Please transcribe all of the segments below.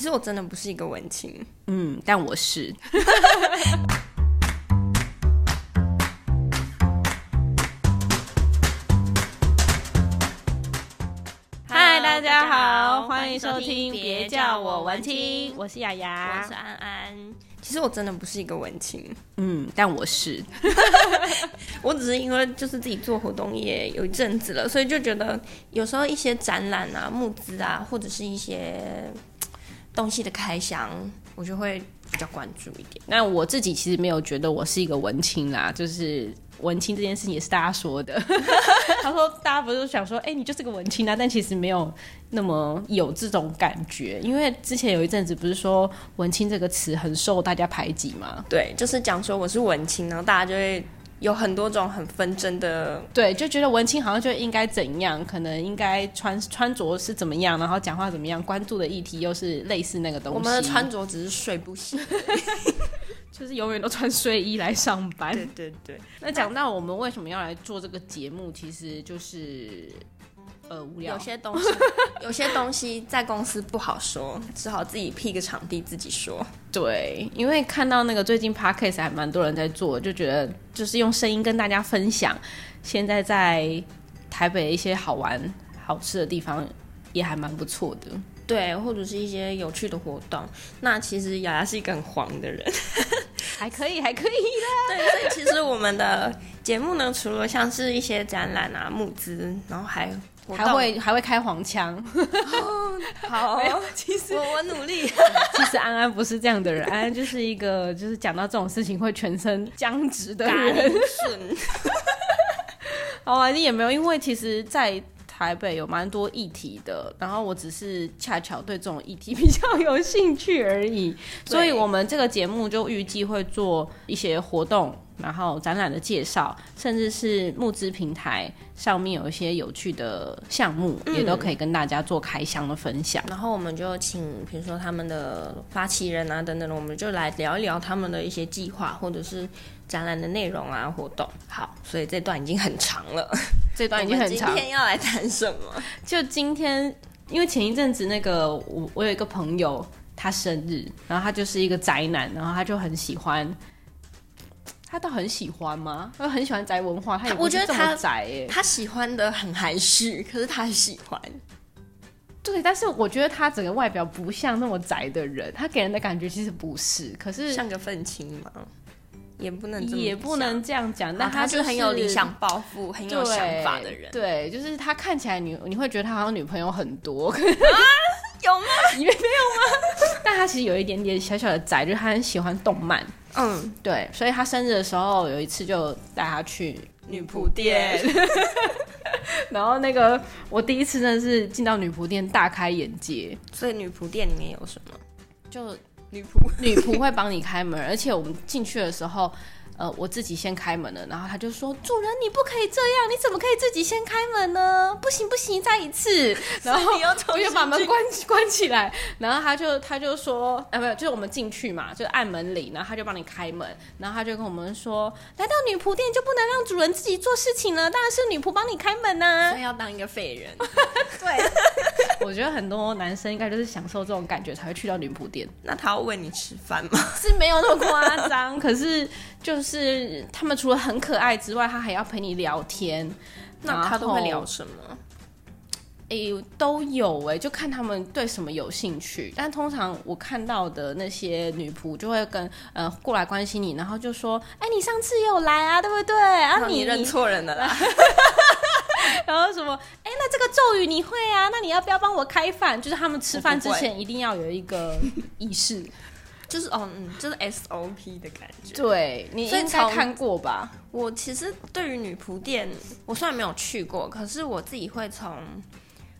其实我真的不是一个文青，嗯，但我是。嗨，大家好，欢迎收听，别叫我文青，我是雅雅，我是安安。其实我真的不是一个文青，嗯，但我是。我只是因为就是自己做活动业有一阵子了，所以就觉得有时候一些展览啊、募资啊，或者是一些。东西的开箱，我就会比较关注一点。那我自己其实没有觉得我是一个文青啦，就是文青这件事情也是大家说的。他说大家不是想说，哎、欸，你就是个文青啊，但其实没有那么有这种感觉。因为之前有一阵子不是说文青这个词很受大家排挤吗？对，就是讲说我是文青，然后大家就会。有很多种很纷争的，对，就觉得文青好像就应该怎样，可能应该穿穿着是怎么样，然后讲话怎么样，关注的议题又是类似那个东西。我们的穿着只是睡不醒，就是永远都穿睡衣来上班。对对对。那讲到我们为什么要来做这个节目，其实就是。呃，无聊。有些东西，有些东西在公司不好说，只好自己辟个场地自己说。对，因为看到那个最近 Podcast 还蛮多人在做，就觉得就是用声音跟大家分享，现在在台北一些好玩、好吃的地方也还蛮不错的。对，或者是一些有趣的活动。那其实雅雅是一个很黄的人，还可以，还可以的。对，所以其实我们的节目呢，除了像是一些展览啊、募资，然后还。还会还会开黄腔，好，其实我我努力。其实安安不是这样的人，安安就是一个就是讲到这种事情会全身僵直的人。好啊，你也没有，因为其实，在台北有蛮多议题的，然后我只是恰巧对这种议题比较有兴趣而已，所以我们这个节目就预计会做一些活动。然后展览的介绍，甚至是募资平台上面有一些有趣的项目，嗯，也都可以跟大家做开箱的分享。然后我们就请，比如说他们的发起人啊等等，我们就来聊一聊他们的一些计划，或者是展览的内容啊活动。好，所以这段已经很长了，这段已经很长。今天要来谈什么？就今天，因为前一阵子那个我我有一个朋友他生日，然后他就是一个宅男，然后他就很喜欢。他倒很喜欢吗？他很喜欢宅文化，他也不是这么宅耶。他喜欢的很含蓄，可是他喜欢。对，但是我觉得他整个外表不像那么宅的人，他给人的感觉其实不是。可是像个愤青嘛？也不能也不能这样讲。但他就是很有理想抱负、很有想法的人。对，就是他看起来你你会觉得他好像女朋友很多。啊，有吗？以为没有吗？但他其实有一点点小小的宅，就是他很喜欢动漫。嗯，对，所以他生日的时候有一次就带他去女仆店，然后那个我第一次真的是进到女仆店大开眼界。所以女仆店里面有什么？就女仆，女仆会帮你开门，而且我们进去的时候。呃，我自己先开门了，然后他就说：“主人，你不可以这样，你怎么可以自己先开门呢？不行不行，再一次。”然后我就把门关 关起来，然后他就他就说：“啊，没有，就是我们进去嘛，就按门铃，然后他就帮你开门，然后他就跟我们说，来到女仆店就不能让主人自己做事情了，当然是女仆帮你开门呐。所以要当一个废人。对，我觉得很多男生应该就是享受这种感觉才会去到女仆店。那他要喂你吃饭吗？是没有那么夸张，可是就是。他们除了很可爱之外，他还要陪你聊天。那他都会聊什么？哎、欸，都有哎、欸，就看他们对什么有兴趣。但通常我看到的那些女仆就会跟呃过来关心你，然后就说：“哎、欸，你上次也有来啊，对不对？啊，你认错人了啦。”然后什么？那这个咒语你会啊？那你要不要帮我开饭？就是他们吃饭之前一定要有一个仪式。就是哦，嗯，就是 SOP 的感觉。对，你应该看过吧？我其实对于女仆店，我虽然没有去过，可是我自己会从，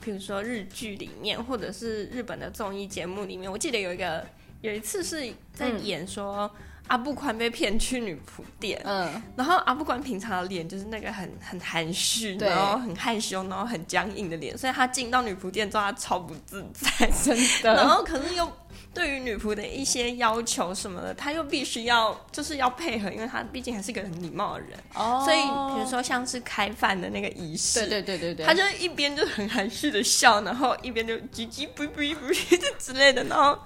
比如说日剧里面，或者是日本的综艺节目里面，我记得有一个有一次是在演说阿布宽被骗去女仆店，嗯，然后阿布宽平常的脸就是那个很很含蓄，然后很害羞，然后很僵硬的脸，所以他进到女仆店之后，他超不自在，真的。然后可是又。对对于女仆的一些要求什么的，他又必须要就是要配合，因为他毕竟还是个很礼貌的人。哦。所以比如说像是开饭的那个仪式，对对对对对，他就一边就很含蓄的笑，然后一边就叽叽不不不 之类的，然后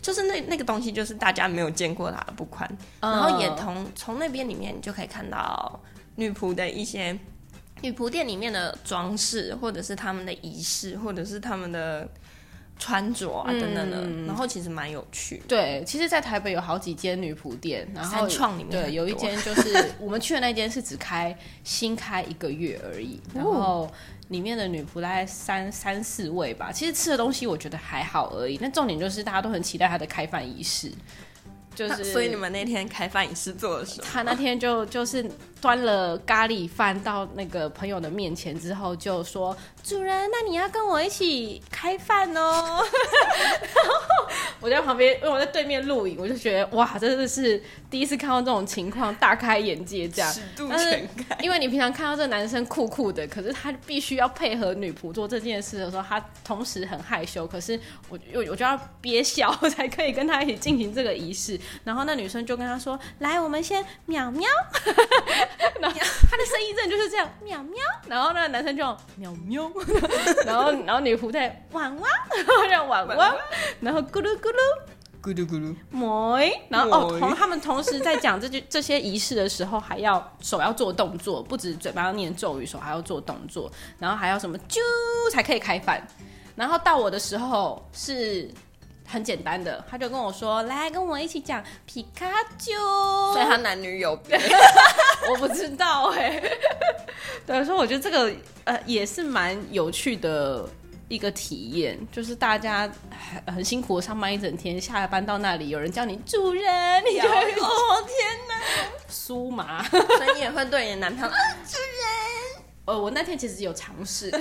就是那那个东西就是大家没有见过它的不宽，然后也从从那边里面你就可以看到女仆的一些。女仆店里面的装饰，或者是他们的仪式，或者是他们的穿着啊等等的，嗯、然后其实蛮有趣。对，其实，在台北有好几间女仆店，然后三创里面对，有一间就是 我们去的那间是只开新开一个月而已，然后里面的女仆大概三三四位吧。其实吃的东西我觉得还好而已，那重点就是大家都很期待它的开饭仪式。就是，所以你们那天开饭仪式做的时候，他那天就就是端了咖喱饭到那个朋友的面前之后，就说：“主人，那你要跟我一起开饭哦。”然后我在旁边，因为我在对面录影，我就觉得哇，真的是第一次看到这种情况，大开眼界这样。尺度全开。因为你平常看到这个男生酷酷的，可是他必须要配合女仆做这件事的时候，他同时很害羞，可是我我我就要憋笑 才可以跟他一起进行这个仪式。然后那女生就跟他说：“来，我们先喵喵。” 然后他的声音真的就是这样喵喵。然后那个男生就喵喵。然后然后女仆在汪汪，然后叫汪汪，然后咕噜咕噜咕噜咕噜，摸。然后哦，同他们同时在讲这些 这些仪式的时候，还要手要做动作，不止嘴巴要念咒语，手还要做动作，然后还要什么啾才可以开饭。然后到我的时候是。很简单的，他就跟我说：“来跟我一起讲皮卡丘。”所以他男女有别，我不知道哎、欸。对，所以我觉得这个呃也是蛮有趣的一个体验，就是大家很很辛苦的上班一整天，下班到那里有人叫你主人，你就会哦天哪，酥麻，所以你也会对你的男朋友、啊、主人。呃，我那天其实有尝试。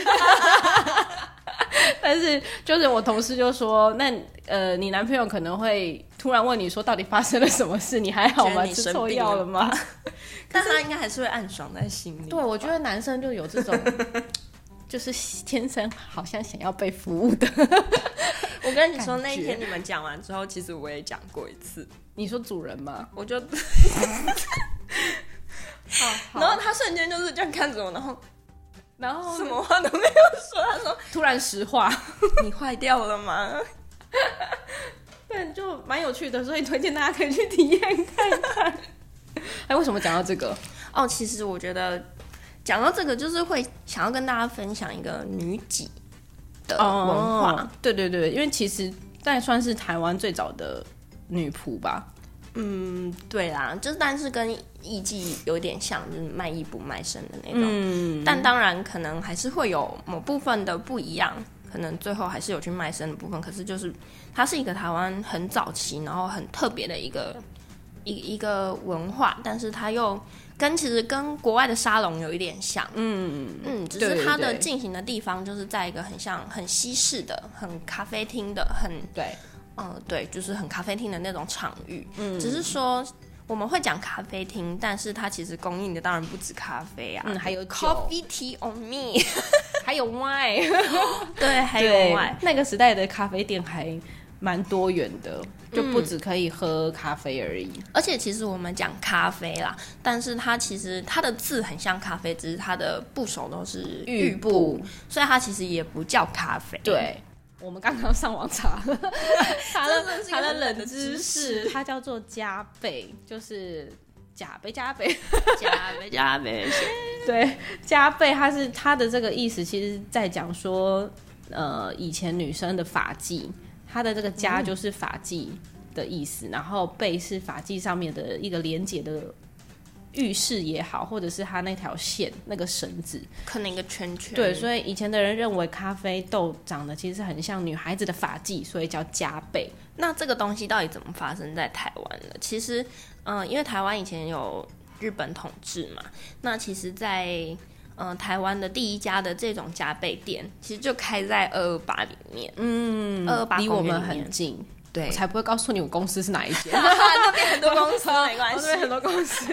但是，就是我同事就说，那呃，你男朋友可能会突然问你说，到底发生了什么事？你还好吗？吃错药了吗？但他应该还是会暗爽在心里。对，我觉得男生就有这种，就是天生好像想要被服务的。我跟你说，那一天你们讲完之后，其实我也讲过一次。你说主人吗？我就，然后他瞬间就是这样看着我，然后。然后什么话都没有说，他说突然实话，你坏掉了吗？对，就蛮有趣的，所以推荐大家可以去体验看看。哎，为什么讲到这个？哦，其实我觉得讲到这个，就是会想要跟大家分享一个女几的文化。哦。对对对，因为其实那算是台湾最早的女仆吧。嗯，对啦，就是但是跟艺妓有点像，就是卖艺不卖身的那种。嗯，但当然可能还是会有某部分的不一样，可能最后还是有去卖身的部分。可是就是它是一个台湾很早期，然后很特别的一个一一个文化，但是它又跟其实跟国外的沙龙有一点像。嗯嗯，只是它的进行的地方就是在一个很像很西式的、很咖啡厅的、很对。嗯，对，就是很咖啡厅的那种场域。嗯，只是说我们会讲咖啡厅，但是它其实供应的当然不止咖啡啊，嗯，还有 coffee tea on me，还有 wine，对，还有 wine。那个时代的咖啡店还蛮多元的，就不止可以喝咖啡而已。而且其实我们讲咖啡啦，但是它其实它的字很像咖啡，只是它的部首都是玉部，所以它其实也不叫咖啡。对。我们刚刚上网查 了，查了查了冷知识，它叫做加倍，就是加倍加倍加倍加倍。对，加倍，它是它的这个意思，其实在讲说，呃，以前女生的发髻，它的这个加就是发髻的意思，嗯、然后贝是发髻上面的一个连接的。浴室也好，或者是它那条线那个绳子，可能一个圈圈。对，所以以前的人认为咖啡豆长得其实很像女孩子的发髻，所以叫加倍。那这个东西到底怎么发生在台湾的？其实，嗯、呃，因为台湾以前有日本统治嘛，那其实在，在、呃、嗯台湾的第一家的这种加倍店，其实就开在二二八里面。嗯，二二八离我们很近。对，我才不会告诉你我公司是哪一间。那边很多公司，没关系。那边很多公司，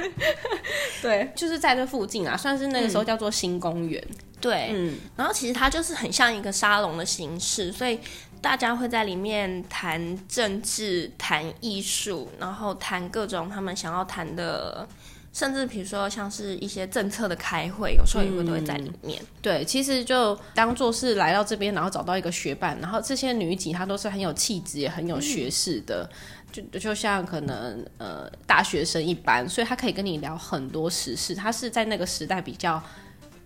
对，就是在这附近啊，算是那个时候叫做新公园。对，嗯，然后其实它就是很像一个沙龙的形式，所以。大家会在里面谈政治、谈艺术，然后谈各种他们想要谈的。甚至比如说像是一些政策的开会，有时候也会都会在里面。嗯、对，其实就当做是来到这边，然后找到一个学伴，然后这些女警她都是很有气质，也很有学识的，就就像可能呃大学生一般，所以她可以跟你聊很多时事。她是在那个时代比较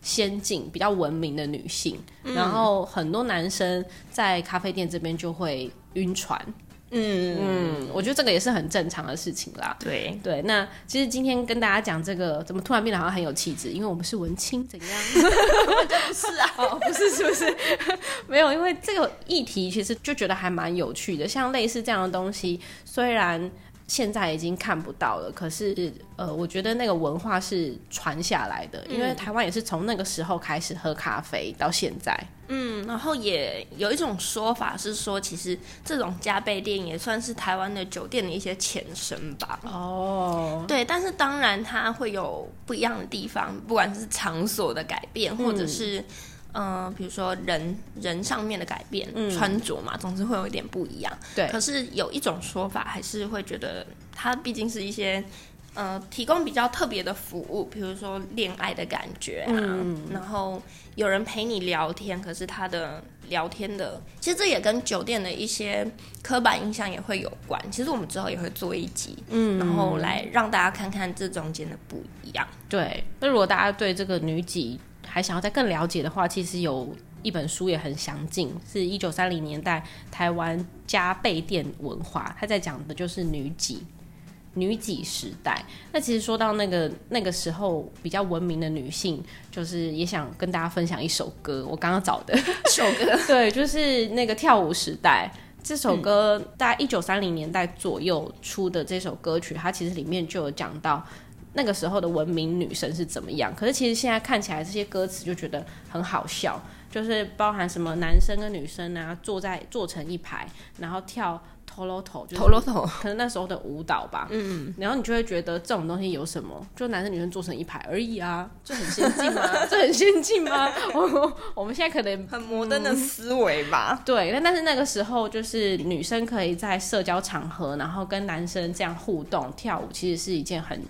先进、比较文明的女性，然后很多男生在咖啡店这边就会晕船。嗯嗯，我觉得这个也是很正常的事情啦。对对，那其实今天跟大家讲这个，怎么突然变得好像很有气质？因为我们是文青，怎样？不是啊，哦，不是，是不是？没有，因为这个议题其实就觉得还蛮有趣的。像类似这样的东西，虽然。现在已经看不到了，可是呃，我觉得那个文化是传下来的，因为台湾也是从那个时候开始喝咖啡到现在。嗯，然后也有一种说法是说，其实这种加倍店也算是台湾的酒店的一些前身吧。哦，对，但是当然它会有不一样的地方，不管是场所的改变，或者是。嗯嗯、呃，比如说人人上面的改变，嗯、穿着嘛，总之会有一点不一样。对，可是有一种说法，还是会觉得它毕竟是一些呃提供比较特别的服务，比如说恋爱的感觉啊，嗯、然后有人陪你聊天，可是他的聊天的，其实这也跟酒店的一些刻板印象也会有关。其实我们之后也会做一集，嗯，然后来让大家看看这中间的不一样。对，那如果大家对这个女给还想要再更了解的话，其实有一本书也很详尽，是一九三零年代台湾加倍店文化，他在讲的就是女几女几时代。那其实说到那个那个时候比较文明的女性，就是也想跟大家分享一首歌，我刚刚找的 首歌，对，就是那个跳舞时代这首歌，嗯、大概一九三零年代左右出的这首歌曲，它其实里面就有讲到。那个时候的文明女生是怎么样？可是其实现在看起来这些歌词就觉得很好笑，就是包含什么男生跟女生啊，坐在坐成一排，然后跳头罗头，头罗头，可能那时候的舞蹈吧。嗯嗯。然后你就会觉得这种东西有什么？就男生女生坐成一排而已啊，这很先进吗？这很先进吗？我我们现在可能很摩登的思维吧。嗯、对，但但是那个时候就是女生可以在社交场合，然后跟男生这样互动跳舞，其实是一件很。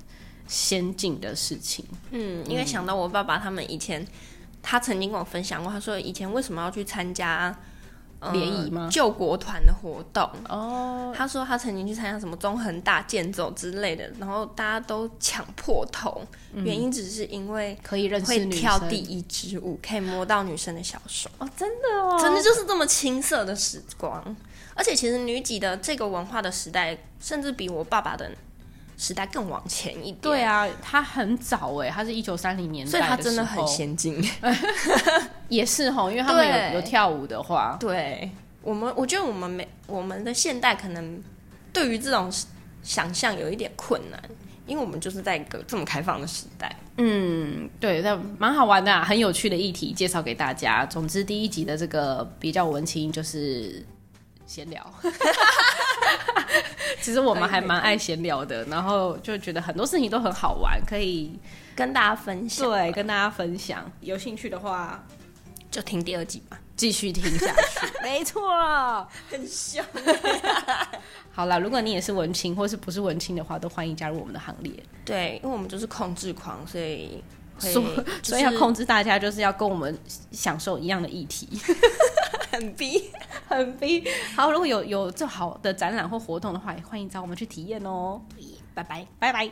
先进的事情，嗯，因为想到我爸爸他们以前，他曾经跟我分享过，他说以前为什么要去参加联谊吗？救国团的活动。哦，他说他曾经去参加什么中横大健走之类的，然后大家都抢破头，嗯、原因只是因为可以认识女生，会跳第一支舞，可以摸到女生的小手。哦，真的哦，真的就是这么青涩的时光，而且其实女几的这个文化的时代，甚至比我爸爸的。时代更往前一点，对啊，他很早哎，他是一九三零年代，所以他真的很先进，也是吼，因为他们有对有跳舞的话，对。我们，我觉得我们没我们的现代可能对于这种想象有一点困难，因为我们就是在一个这么开放的时代，嗯，对，那蛮好玩的啊，很有趣的议题介绍给大家。总之，第一集的这个比较文青就是闲聊。其实我们还蛮爱闲聊的，然后就觉得很多事情都很好玩，可以跟大家分享。对，跟大家分享。有兴趣的话，就听第二集吧，继续听下去。没错，很凶。好了，如果你也是文青，或是不是文青的话，都欢迎加入我们的行列。对，因为我们就是控制狂，所以所以、就是、所以要控制大家，就是要跟我们享受一样的议题。很逼，很逼。好，如果有有这好的展览或活动的话，也欢迎找我们去体验哦。拜拜，拜拜。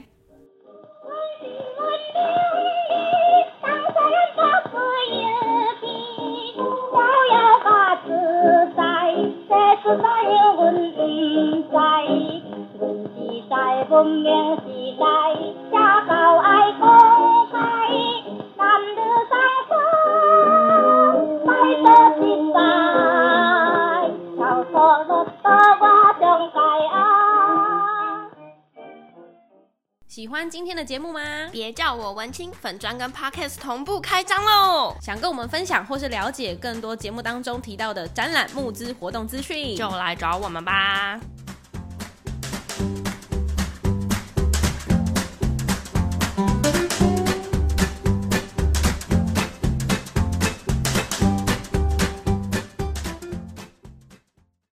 喜欢今天的节目吗？别叫我文青，粉砖跟 Podcast 同步开张喽！想跟我们分享或是了解更多节目当中提到的展览募资活动资讯，就来找我们吧。